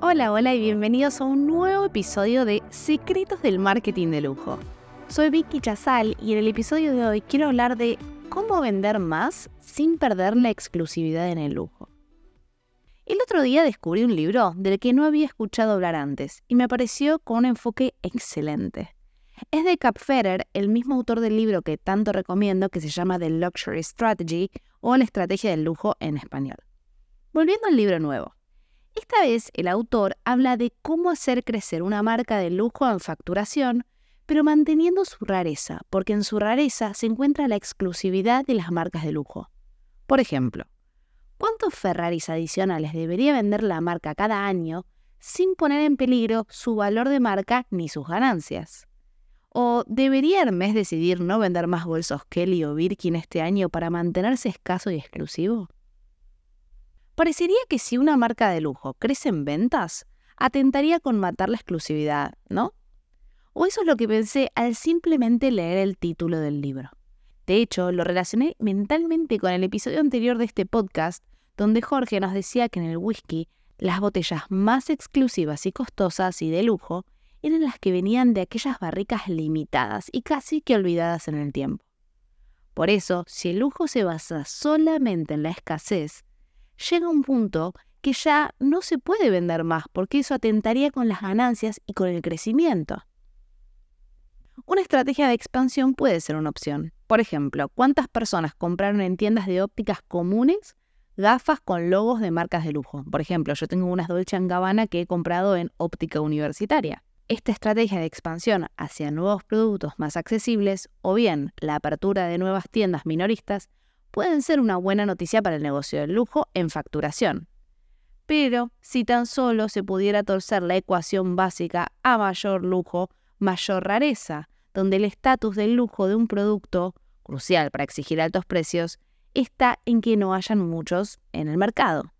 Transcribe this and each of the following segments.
Hola, hola y bienvenidos a un nuevo episodio de Secretos del Marketing de Lujo. Soy Vicky Chazal y en el episodio de hoy quiero hablar de cómo vender más sin perder la exclusividad en el lujo. El otro día descubrí un libro del que no había escuchado hablar antes y me pareció con un enfoque excelente. Es de Cap Ferrer, el mismo autor del libro que tanto recomiendo que se llama The Luxury Strategy o La Estrategia del Lujo en español. Volviendo al libro nuevo. Esta vez el autor habla de cómo hacer crecer una marca de lujo en facturación, pero manteniendo su rareza, porque en su rareza se encuentra la exclusividad de las marcas de lujo. Por ejemplo, ¿cuántos Ferraris adicionales debería vender la marca cada año sin poner en peligro su valor de marca ni sus ganancias? ¿O debería Hermes decidir no vender más bolsos Kelly o Birkin este año para mantenerse escaso y exclusivo? Parecería que si una marca de lujo crece en ventas, atentaría con matar la exclusividad, ¿no? O eso es lo que pensé al simplemente leer el título del libro. De hecho, lo relacioné mentalmente con el episodio anterior de este podcast, donde Jorge nos decía que en el whisky las botellas más exclusivas y costosas y de lujo eran las que venían de aquellas barricas limitadas y casi que olvidadas en el tiempo. Por eso, si el lujo se basa solamente en la escasez, llega un punto que ya no se puede vender más porque eso atentaría con las ganancias y con el crecimiento. Una estrategia de expansión puede ser una opción. Por ejemplo, ¿cuántas personas compraron en tiendas de ópticas comunes gafas con logos de marcas de lujo? Por ejemplo, yo tengo unas Dolce Gabbana que he comprado en óptica universitaria. Esta estrategia de expansión hacia nuevos productos más accesibles o bien la apertura de nuevas tiendas minoristas pueden ser una buena noticia para el negocio del lujo en facturación. Pero si tan solo se pudiera torcer la ecuación básica a mayor lujo, mayor rareza, donde el estatus del lujo de un producto, crucial para exigir altos precios, está en que no hayan muchos en el mercado.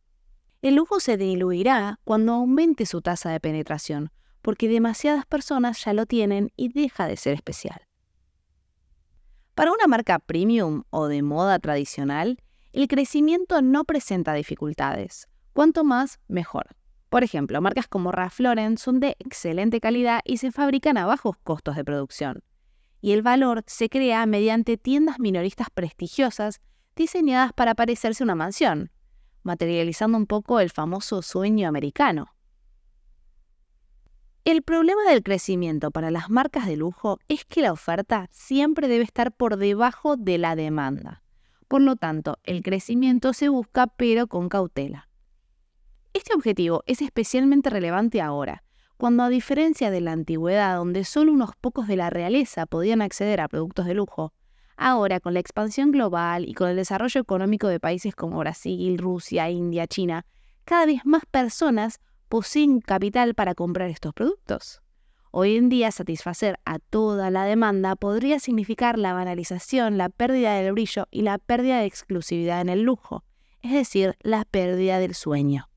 El lujo se diluirá cuando aumente su tasa de penetración, porque demasiadas personas ya lo tienen y deja de ser especial. Para una marca premium o de moda tradicional, el crecimiento no presenta dificultades. Cuanto más, mejor. Por ejemplo, marcas como Ralph Lauren son de excelente calidad y se fabrican a bajos costos de producción. Y el valor se crea mediante tiendas minoristas prestigiosas diseñadas para parecerse una mansión, materializando un poco el famoso sueño americano. El problema del crecimiento para las marcas de lujo es que la oferta siempre debe estar por debajo de la demanda. Por lo tanto, el crecimiento se busca pero con cautela. Este objetivo es especialmente relevante ahora, cuando a diferencia de la antigüedad donde solo unos pocos de la realeza podían acceder a productos de lujo, ahora con la expansión global y con el desarrollo económico de países como Brasil, Rusia, India, China, cada vez más personas poseen capital para comprar estos productos. Hoy en día satisfacer a toda la demanda podría significar la banalización, la pérdida del brillo y la pérdida de exclusividad en el lujo, es decir, la pérdida del sueño.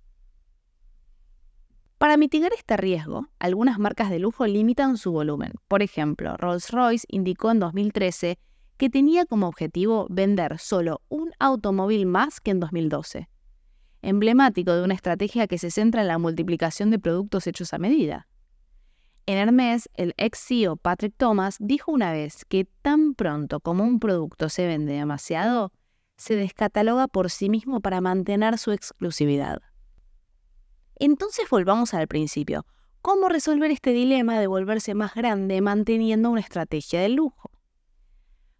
Para mitigar este riesgo, algunas marcas de lujo limitan su volumen. Por ejemplo, Rolls-Royce indicó en 2013 que tenía como objetivo vender solo un automóvil más que en 2012 emblemático de una estrategia que se centra en la multiplicación de productos hechos a medida. En Hermes, el ex CEO Patrick Thomas dijo una vez que tan pronto como un producto se vende demasiado, se descataloga por sí mismo para mantener su exclusividad. Entonces volvamos al principio. ¿Cómo resolver este dilema de volverse más grande manteniendo una estrategia de lujo?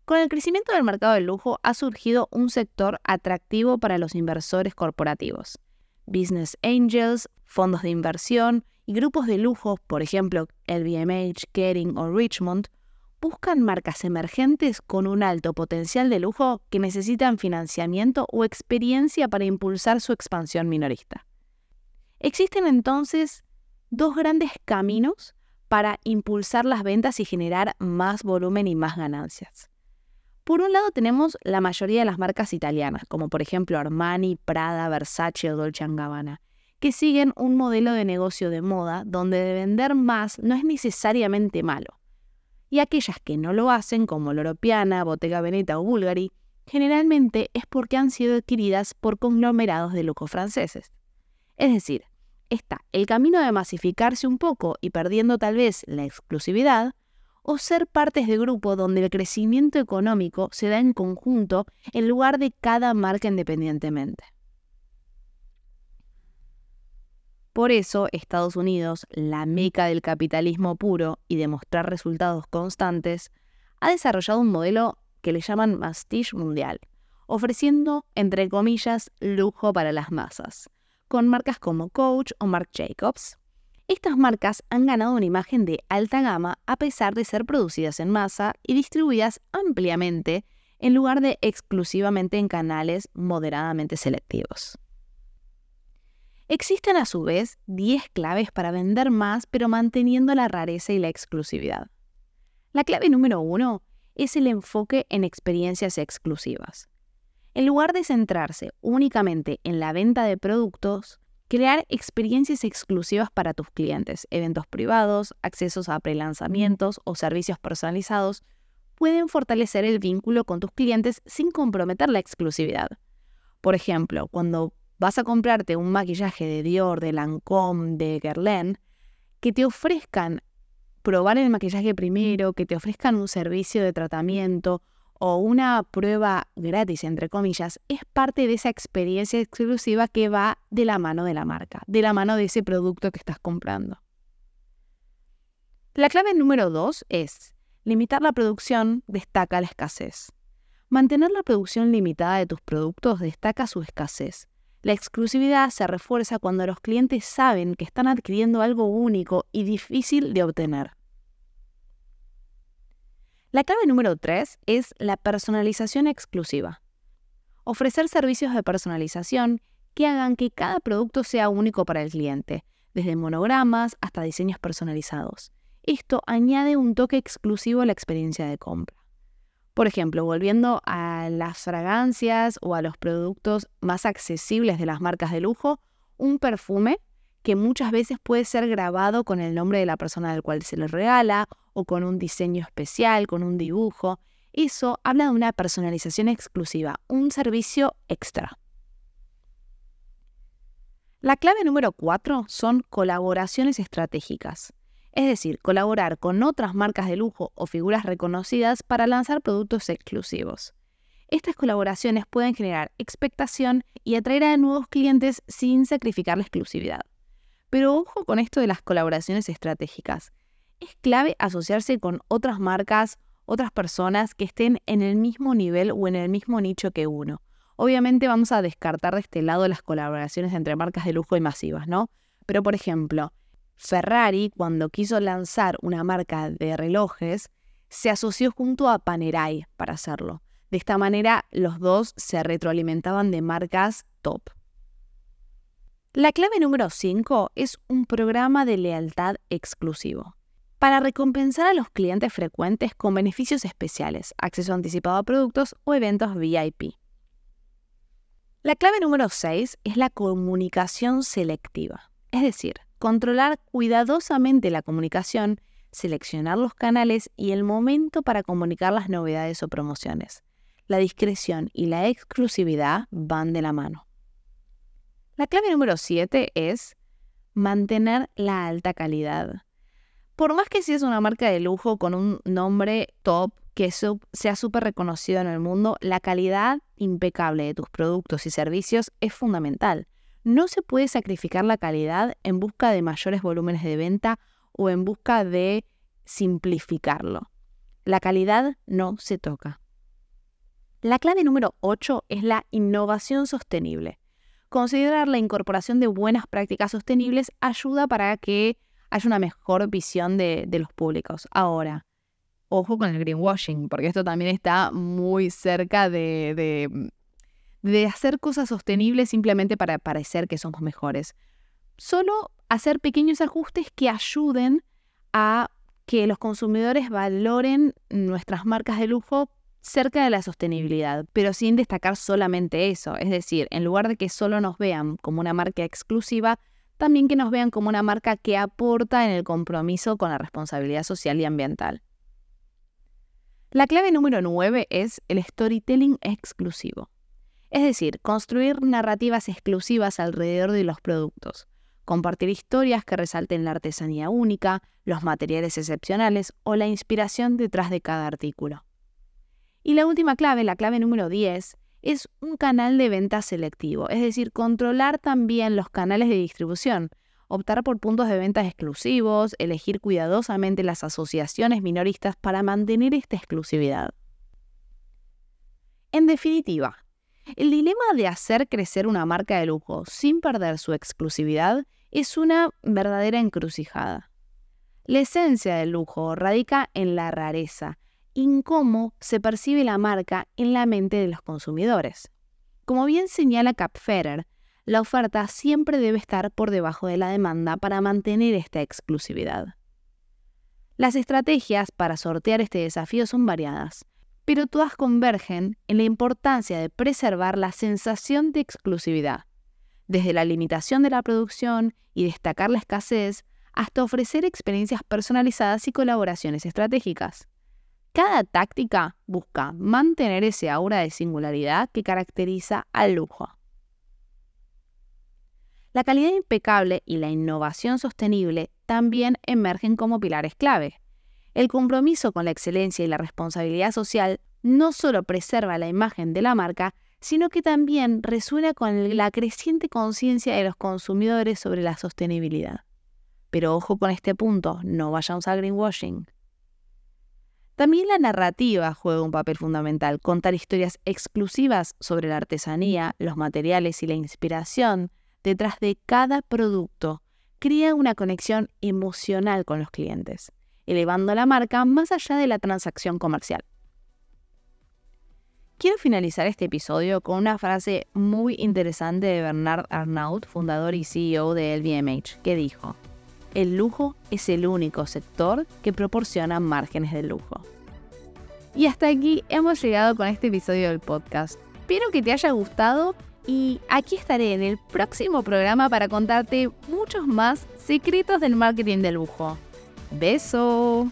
Con el crecimiento del mercado del lujo ha surgido un sector atractivo para los inversores corporativos. Business angels, fondos de inversión y grupos de lujo, por ejemplo LVMH, Kering o Richmond, buscan marcas emergentes con un alto potencial de lujo que necesitan financiamiento o experiencia para impulsar su expansión minorista. Existen entonces dos grandes caminos para impulsar las ventas y generar más volumen y más ganancias. Por un lado tenemos la mayoría de las marcas italianas, como por ejemplo Armani, Prada, Versace o Dolce Gabbana, que siguen un modelo de negocio de moda donde de vender más no es necesariamente malo. Y aquellas que no lo hacen, como Loropiana, Bottega Veneta o Bulgari, generalmente es porque han sido adquiridas por conglomerados de lujo franceses. Es decir, está el camino de masificarse un poco y perdiendo tal vez la exclusividad, o ser partes de grupo donde el crecimiento económico se da en conjunto en lugar de cada marca independientemente. Por eso Estados Unidos, la meca del capitalismo puro y de mostrar resultados constantes, ha desarrollado un modelo que le llaman mastige mundial, ofreciendo, entre comillas, lujo para las masas, con marcas como Coach o Marc Jacobs. Estas marcas han ganado una imagen de alta gama a pesar de ser producidas en masa y distribuidas ampliamente en lugar de exclusivamente en canales moderadamente selectivos. Existen a su vez 10 claves para vender más pero manteniendo la rareza y la exclusividad. La clave número 1 es el enfoque en experiencias exclusivas. En lugar de centrarse únicamente en la venta de productos, crear experiencias exclusivas para tus clientes, eventos privados, accesos a prelanzamientos o servicios personalizados, pueden fortalecer el vínculo con tus clientes sin comprometer la exclusividad. Por ejemplo, cuando vas a comprarte un maquillaje de Dior, de Lancôme, de Guerlain, que te ofrezcan probar el maquillaje primero, que te ofrezcan un servicio de tratamiento o una prueba gratis, entre comillas, es parte de esa experiencia exclusiva que va de la mano de la marca, de la mano de ese producto que estás comprando. La clave número dos es limitar la producción destaca la escasez. Mantener la producción limitada de tus productos destaca su escasez. La exclusividad se refuerza cuando los clientes saben que están adquiriendo algo único y difícil de obtener. La clave número 3 es la personalización exclusiva. Ofrecer servicios de personalización que hagan que cada producto sea único para el cliente, desde monogramas hasta diseños personalizados. Esto añade un toque exclusivo a la experiencia de compra. Por ejemplo, volviendo a las fragancias o a los productos más accesibles de las marcas de lujo, un perfume que muchas veces puede ser grabado con el nombre de la persona del cual se le regala o con un diseño especial, con un dibujo. Eso habla de una personalización exclusiva, un servicio extra. La clave número cuatro son colaboraciones estratégicas, es decir, colaborar con otras marcas de lujo o figuras reconocidas para lanzar productos exclusivos. Estas colaboraciones pueden generar expectación y atraer a nuevos clientes sin sacrificar la exclusividad. Pero ojo con esto de las colaboraciones estratégicas. Es clave asociarse con otras marcas, otras personas que estén en el mismo nivel o en el mismo nicho que uno. Obviamente vamos a descartar de este lado las colaboraciones entre marcas de lujo y masivas, ¿no? Pero por ejemplo, Ferrari, cuando quiso lanzar una marca de relojes, se asoció junto a Panerai para hacerlo. De esta manera, los dos se retroalimentaban de marcas top. La clave número 5 es un programa de lealtad exclusivo. Para recompensar a los clientes frecuentes con beneficios especiales, acceso anticipado a productos o eventos VIP. La clave número 6 es la comunicación selectiva, es decir, controlar cuidadosamente la comunicación, seleccionar los canales y el momento para comunicar las novedades o promociones. La discreción y la exclusividad van de la mano. La clave número 7 es mantener la alta calidad. Por más que seas una marca de lujo con un nombre top que sea súper reconocido en el mundo, la calidad impecable de tus productos y servicios es fundamental. No se puede sacrificar la calidad en busca de mayores volúmenes de venta o en busca de simplificarlo. La calidad no se toca. La clave número 8 es la innovación sostenible. Considerar la incorporación de buenas prácticas sostenibles ayuda para que haya una mejor visión de, los públicos. Ahora, ojo con el greenwashing, porque esto también está muy cerca de, de hacer cosas sostenibles simplemente para parecer que somos mejores. Solo hacer pequeños ajustes que ayuden a que los consumidores valoren nuestras marcas de lujo cerca de la sostenibilidad, pero sin destacar solamente eso. Es decir, en lugar de que solo nos vean como una marca exclusiva, también que nos vean como una marca que aporta en el compromiso con la responsabilidad social y ambiental. La clave número 9 es el storytelling exclusivo. Es decir, construir narrativas exclusivas alrededor de los productos, compartir historias que resalten la artesanía única, los materiales excepcionales o la inspiración detrás de cada artículo. Y la última clave, la clave número 10, es un canal de venta selectivo, es decir, controlar también los canales de distribución, optar por puntos de venta exclusivos, elegir cuidadosamente las asociaciones minoristas para mantener esta exclusividad. En definitiva, el dilema de hacer crecer una marca de lujo sin perder su exclusividad es una verdadera encrucijada. La esencia del lujo radica en la rareza cómo se percibe la marca en la mente de los consumidores. Como bien señala Capferrer, la oferta siempre debe estar por debajo de la demanda para mantener esta exclusividad. Las estrategias para sortear este desafío son variadas, pero todas convergen en la importancia de preservar la sensación de exclusividad, desde la limitación de la producción y destacar la escasez hasta ofrecer experiencias personalizadas y colaboraciones estratégicas. Cada táctica busca mantener ese aura de singularidad que caracteriza al lujo. La calidad impecable y la innovación sostenible también emergen como pilares clave. El compromiso con la excelencia y la responsabilidad social no solo preserva la imagen de la marca, sino que también resuena con la creciente conciencia de los consumidores sobre la sostenibilidad. Pero ojo con este punto, no vayamos al greenwashing. También la narrativa juega un papel fundamental. Contar historias exclusivas sobre la artesanía, los materiales y la inspiración detrás de cada producto crea una conexión emocional con los clientes, elevando la marca más allá de la transacción comercial. Quiero finalizar este episodio con una frase muy interesante de Bernard Arnault, fundador y CEO de LVMH, que dijo, el lujo es el único sector que proporciona márgenes de lujo. Y hasta aquí hemos llegado con este episodio del podcast. Espero que te haya gustado y aquí estaré en el próximo programa para contarte muchos más secretos del marketing de lujo. ¡Beso!